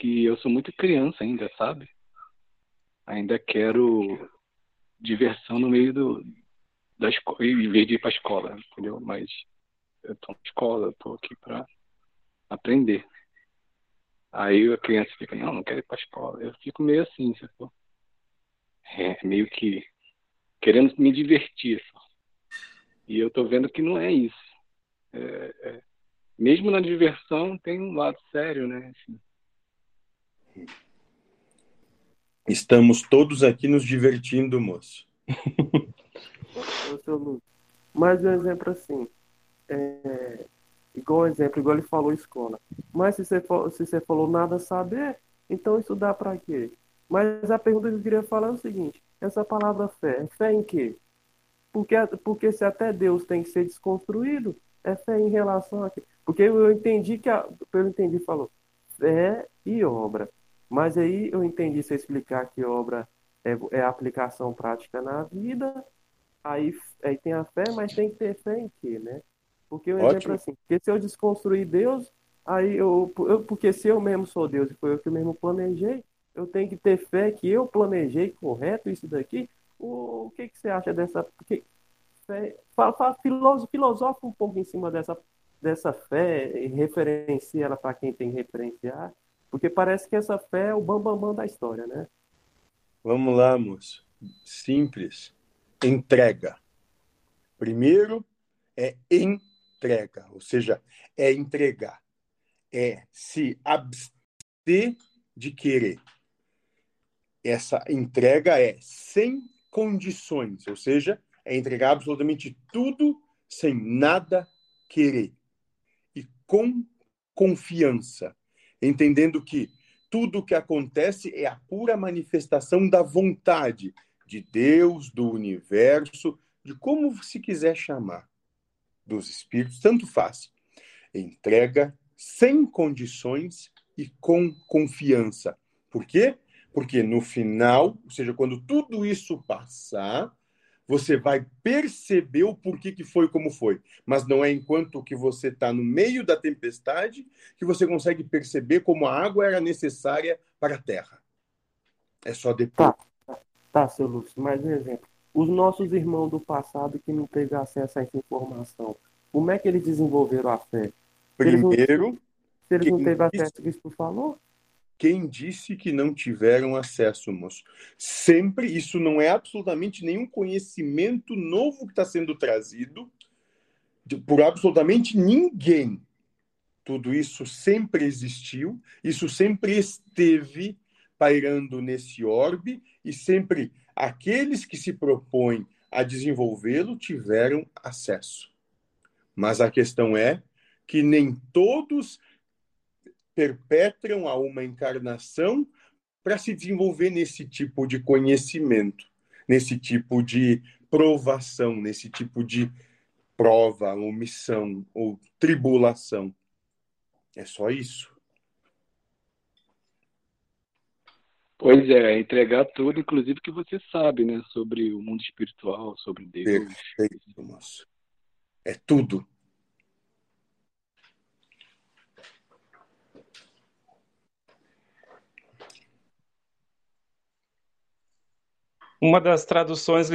que eu sou muito criança ainda, sabe? Ainda quero diversão no meio do, da escola, em vez de ir para a escola, entendeu? Mas eu estou na escola, estou aqui para aprender. Aí a criança fica, não, não quero ir para a escola. Eu fico meio assim, sacou? É, meio que querendo me divertir. Só. E eu estou vendo que não é isso. É, é, mesmo na diversão tem um lado sério, né? Assim. Estamos todos aqui nos divertindo, moço. Mais um exemplo assim. É, igual exemplo, igual ele falou escola. Mas se você, se você falou nada saber, então estudar para quê? Mas a pergunta que eu queria falar é o seguinte: essa palavra fé, fé em quê? Porque, porque se até Deus tem que ser desconstruído, é fé em relação a quê? Porque eu entendi que, a, eu entendi, falou fé e obra. Mas aí eu entendi se eu explicar que obra é, é aplicação prática na vida, aí, aí tem a fé, mas tem que ter fé em quê, né? Porque o um exemplo é assim, porque se eu desconstruir Deus, aí eu, eu, porque se eu mesmo sou Deus e foi eu que mesmo planejei, eu tenho que ter fé que eu planejei correto isso daqui. O, o que, que você acha dessa. Que, fé, fala, fala, filosofa um pouco em cima dessa, dessa fé e referencia ela para quem tem que referenciar. Porque parece que essa fé é o bambambam bam, bam da história, né? Vamos lá, moço. Simples. Entrega. Primeiro é entrega, ou seja, é entregar. É se abster de querer. Essa entrega é sem condições, ou seja, é entregar absolutamente tudo sem nada querer. E com confiança, entendendo que tudo o que acontece é a pura manifestação da vontade de Deus, do universo, de como se quiser chamar, dos espíritos, tanto faz. Entrega sem condições e com confiança. Por quê? Porque no final, ou seja, quando tudo isso passar, você vai perceber o porquê que foi como foi. Mas não é enquanto que você está no meio da tempestade que você consegue perceber como a água era necessária para a terra. É só depois. Tá, tá seu Lúcio, mais um exemplo. Os nossos irmãos do passado que não teve acesso a essa informação, como é que eles desenvolveram a fé? Primeiro. Se eles não, se eles não teve acesso ao que tu falou? Quem disse que não tiveram acesso, moço? Sempre, isso não é absolutamente nenhum conhecimento novo que está sendo trazido por absolutamente ninguém. Tudo isso sempre existiu, isso sempre esteve pairando nesse orbe e sempre aqueles que se propõem a desenvolvê-lo tiveram acesso. Mas a questão é que nem todos perpetram a uma encarnação para se desenvolver nesse tipo de conhecimento, nesse tipo de provação, nesse tipo de prova, ou missão, ou tribulação. É só isso. Pois é, entregar tudo, inclusive que você sabe, né, sobre o mundo espiritual, sobre Deus. Perfeito, moço. É tudo. Uma das traduções